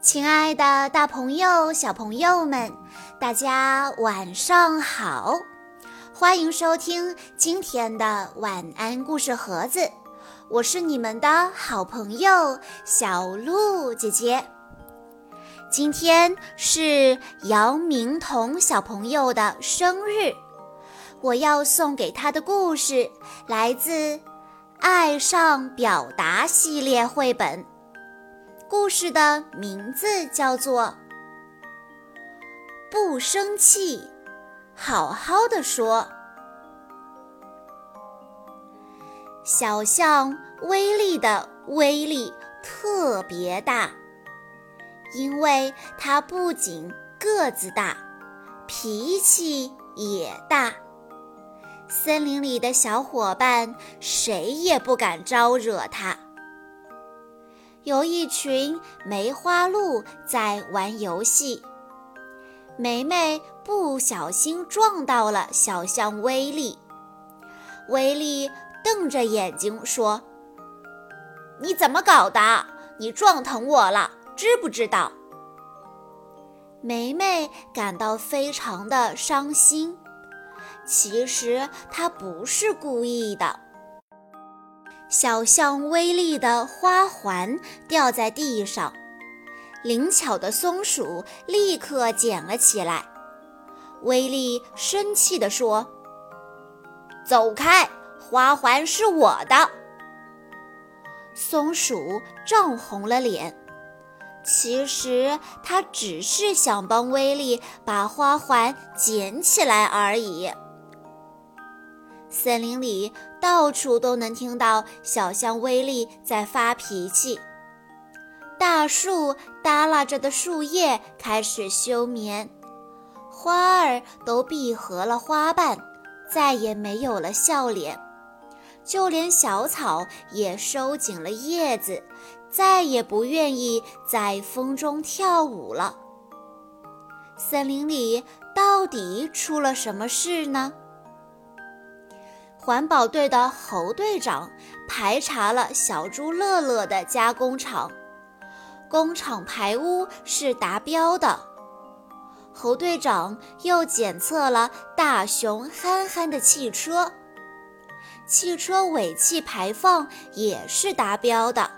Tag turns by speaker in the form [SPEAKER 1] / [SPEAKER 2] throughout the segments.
[SPEAKER 1] 亲爱的，大朋友、小朋友们，大家晚上好！欢迎收听今天的晚安故事盒子，我是你们的好朋友小鹿姐姐。今天是姚明彤小朋友的生日，我要送给他的故事来自《爱上表达》系列绘本。故事的名字叫做“不生气，好好的说”。小象威力的威力特别大，因为它不仅个子大，脾气也大。森林里的小伙伴谁也不敢招惹它。有一群梅花鹿在玩游戏，梅梅不小心撞到了小象威力。威力瞪着眼睛说：“你怎么搞的？你撞疼我了，知不知道？”梅梅感到非常的伤心，其实她不是故意的。小象威力的花环掉在地上，灵巧的松鼠立刻捡了起来。威力生气地说：“走开，花环是我的。”松鼠涨红了脸，其实它只是想帮威力把花环捡起来而已。森林里到处都能听到小象威力在发脾气，大树耷拉着的树叶开始休眠，花儿都闭合了花瓣，再也没有了笑脸，就连小草也收紧了叶子，再也不愿意在风中跳舞了。森林里到底出了什么事呢？环保队的侯队长排查了小猪乐乐的加工厂，工厂排污是达标的。侯队长又检测了大熊憨憨的汽车，汽车尾气排放也是达标的。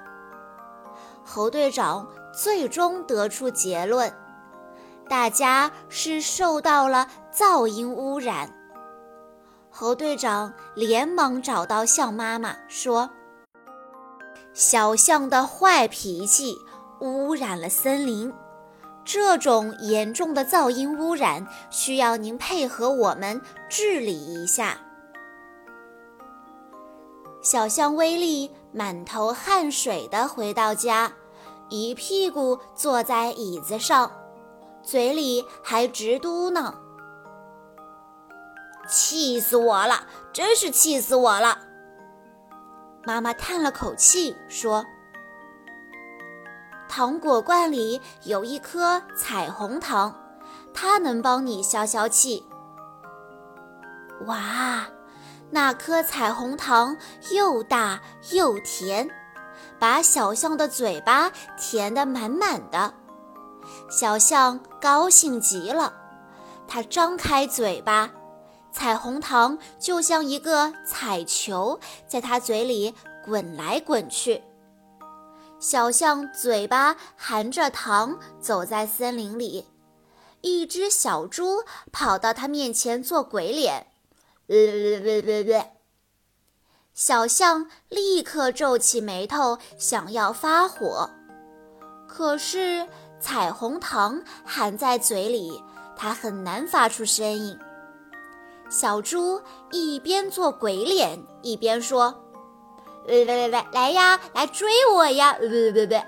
[SPEAKER 1] 侯队长最终得出结论：大家是受到了噪音污染。猴队长连忙找到象妈妈，说：“小象的坏脾气污染了森林，这种严重的噪音污染需要您配合我们治理一下。”小象威力满头汗水地回到家，一屁股坐在椅子上，嘴里还直嘟囔。气死我了！真是气死我了！妈妈叹了口气说：“糖果罐里有一颗彩虹糖，它能帮你消消气。”哇，那颗彩虹糖又大又甜，把小象的嘴巴填得满满的。小象高兴极了，它张开嘴巴。彩虹糖就像一个彩球，在它嘴里滚来滚去。小象嘴巴含着糖，走在森林里。一只小猪跑到它面前做鬼脸，小象立刻皱起眉头，想要发火。可是彩虹糖含在嘴里，它很难发出声音。小猪一边做鬼脸，一边说：“喂喂喂，来呀，来追我呀！”喂喂喂。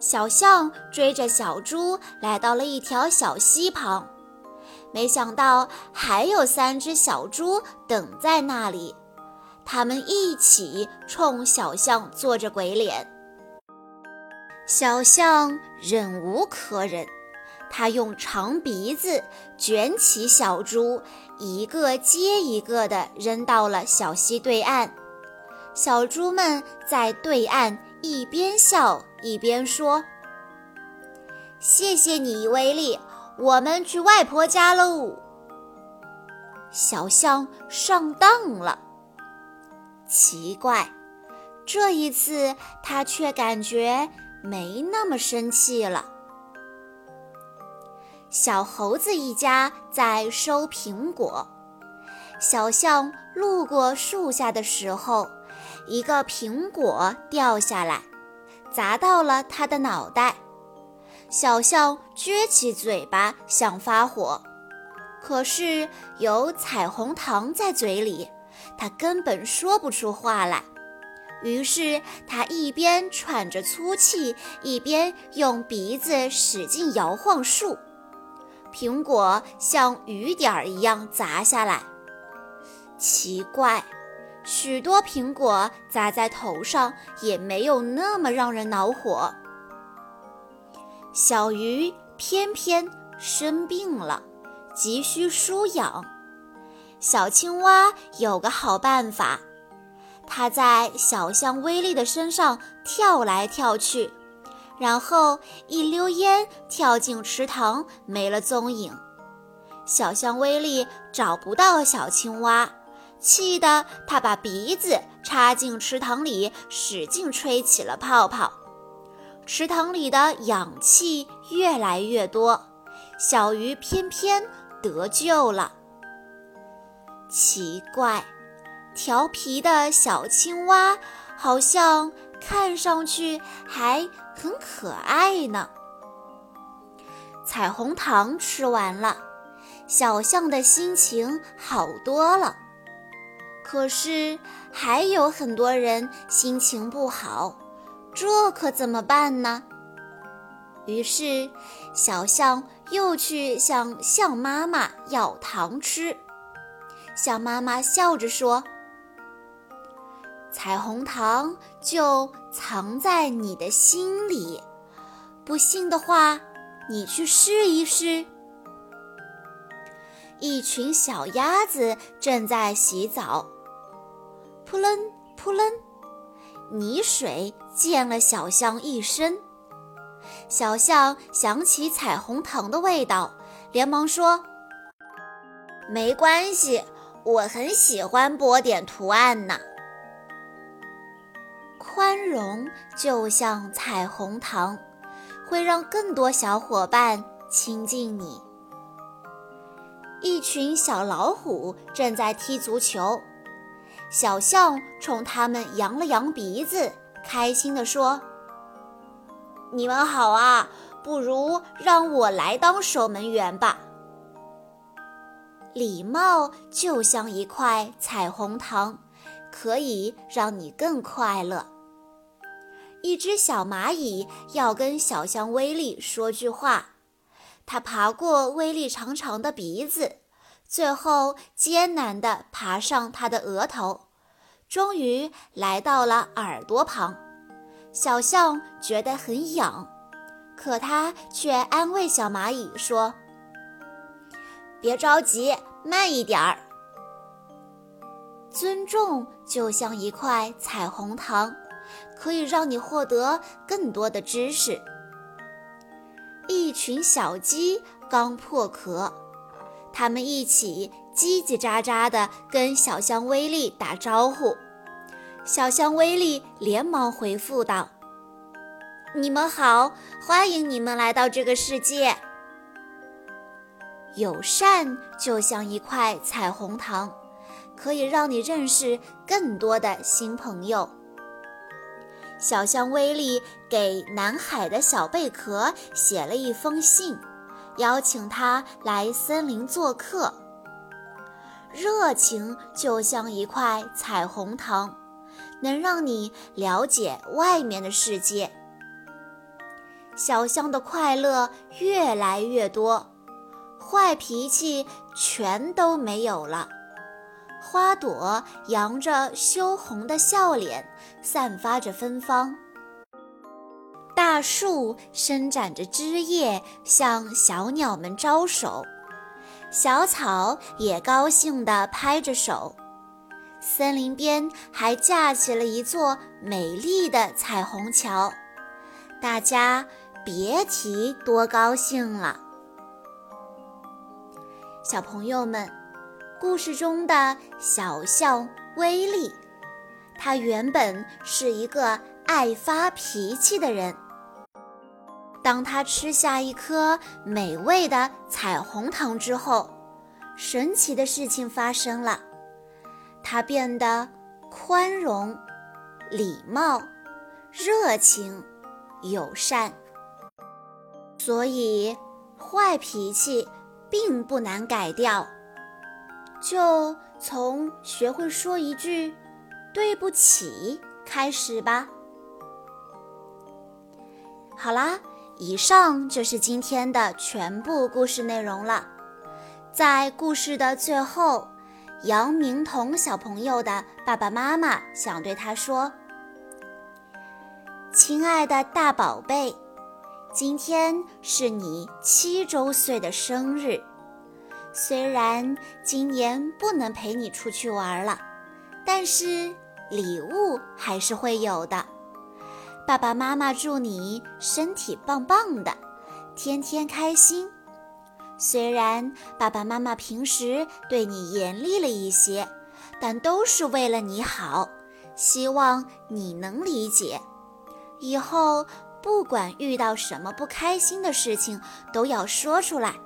[SPEAKER 1] 小象追着小猪来到了一条小溪旁，没想到还有三只小猪等在那里，它们一起冲小象做着鬼脸。小象忍无可忍。他用长鼻子卷起小猪，一个接一个地扔到了小溪对岸。小猪们在对岸一边笑一边说：“谢谢你，威力。我们去外婆家喽。小象上当了。奇怪，这一次他却感觉没那么生气了。小猴子一家在收苹果，小象路过树下的时候，一个苹果掉下来，砸到了他的脑袋。小象撅起嘴巴想发火，可是有彩虹糖在嘴里，它根本说不出话来。于是它一边喘着粗气，一边用鼻子使劲摇晃树，苹果像雨点儿一样砸下来。奇怪，许多苹果砸在头上也没有那么让人恼火。小鱼偏偏生病了，急需输氧。小青蛙有个好办法，它在小象威力的身上跳来跳去，然后一溜烟跳进池塘，没了踪影。小象威力找不到小青蛙，气得他把鼻子插进池塘里，使劲吹起了泡泡。池塘里的氧气越来越多，小鱼偏偏得救了。奇怪，调皮的小青蛙好像看上去还很可爱呢。彩虹糖吃完了，小象的心情好多了。可是还有很多人心情不好。这可怎么办呢？于是，小象又去向象妈妈要糖吃。象妈妈笑着说：“彩虹糖就藏在你的心里，不信的话，你去试一试。”一群小鸭子正在洗澡，扑棱扑棱。泥水溅了小象一身，小象想起彩虹糖的味道，连忙说：“没关系，我很喜欢波点图案呢。”宽容就像彩虹糖，会让更多小伙伴亲近你。一群小老虎正在踢足球。小象冲他们扬了扬鼻子，开心地说：“你们好啊，不如让我来当守门员吧。”礼貌就像一块彩虹糖，可以让你更快乐。一只小蚂蚁要跟小象威力说句话，它爬过威力长长的鼻子。最后艰难地爬上它的额头，终于来到了耳朵旁。小象觉得很痒，可它却安慰小蚂蚁说：“别着急，慢一点儿。”尊重就像一块彩虹糖，可以让你获得更多的知识。一群小鸡刚破壳。它们一起叽叽喳喳地跟小象威力打招呼，小象威力连忙回复道：“你们好，欢迎你们来到这个世界。”友善就像一块彩虹糖，可以让你认识更多的新朋友。小象威力给南海的小贝壳写了一封信。邀请他来森林做客，热情就像一块彩虹糖，能让你了解外面的世界。小象的快乐越来越多，坏脾气全都没有了。花朵扬着羞红的笑脸，散发着芬芳。大树伸展着枝叶，向小鸟们招手；小草也高兴地拍着手。森林边还架起了一座美丽的彩虹桥，大家别提多高兴了。小朋友们，故事中的小象威利，他原本是一个爱发脾气的人。当他吃下一颗美味的彩虹糖之后，神奇的事情发生了，他变得宽容、礼貌、热情、友善。所以，坏脾气并不难改掉，就从学会说一句“对不起”开始吧。好啦。以上就是今天的全部故事内容了。在故事的最后，杨明彤小朋友的爸爸妈妈想对他说：“亲爱的大宝贝，今天是你七周岁的生日。虽然今年不能陪你出去玩了，但是礼物还是会有的。”爸爸妈妈祝你身体棒棒的，天天开心。虽然爸爸妈妈平时对你严厉了一些，但都是为了你好，希望你能理解。以后不管遇到什么不开心的事情，都要说出来。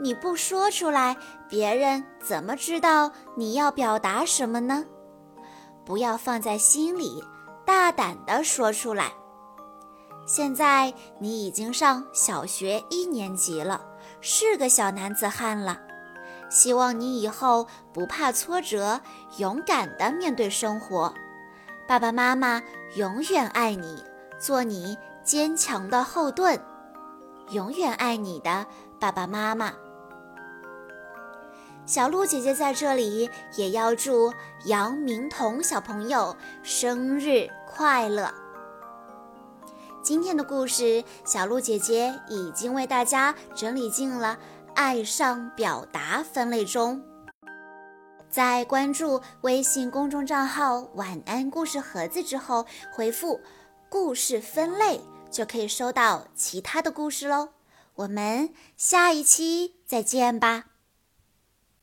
[SPEAKER 1] 你不说出来，别人怎么知道你要表达什么呢？不要放在心里。大胆地说出来。现在你已经上小学一年级了，是个小男子汉了。希望你以后不怕挫折，勇敢地面对生活。爸爸妈妈永远爱你，做你坚强的后盾。永远爱你的爸爸妈妈。小鹿姐姐在这里也要祝杨明彤小朋友生日快乐。今天的故事，小鹿姐姐已经为大家整理进了“爱上表达”分类中。在关注微信公众账号“晚安故事盒子”之后，回复“故事分类”就可以收到其他的故事喽。我们下一期再见吧。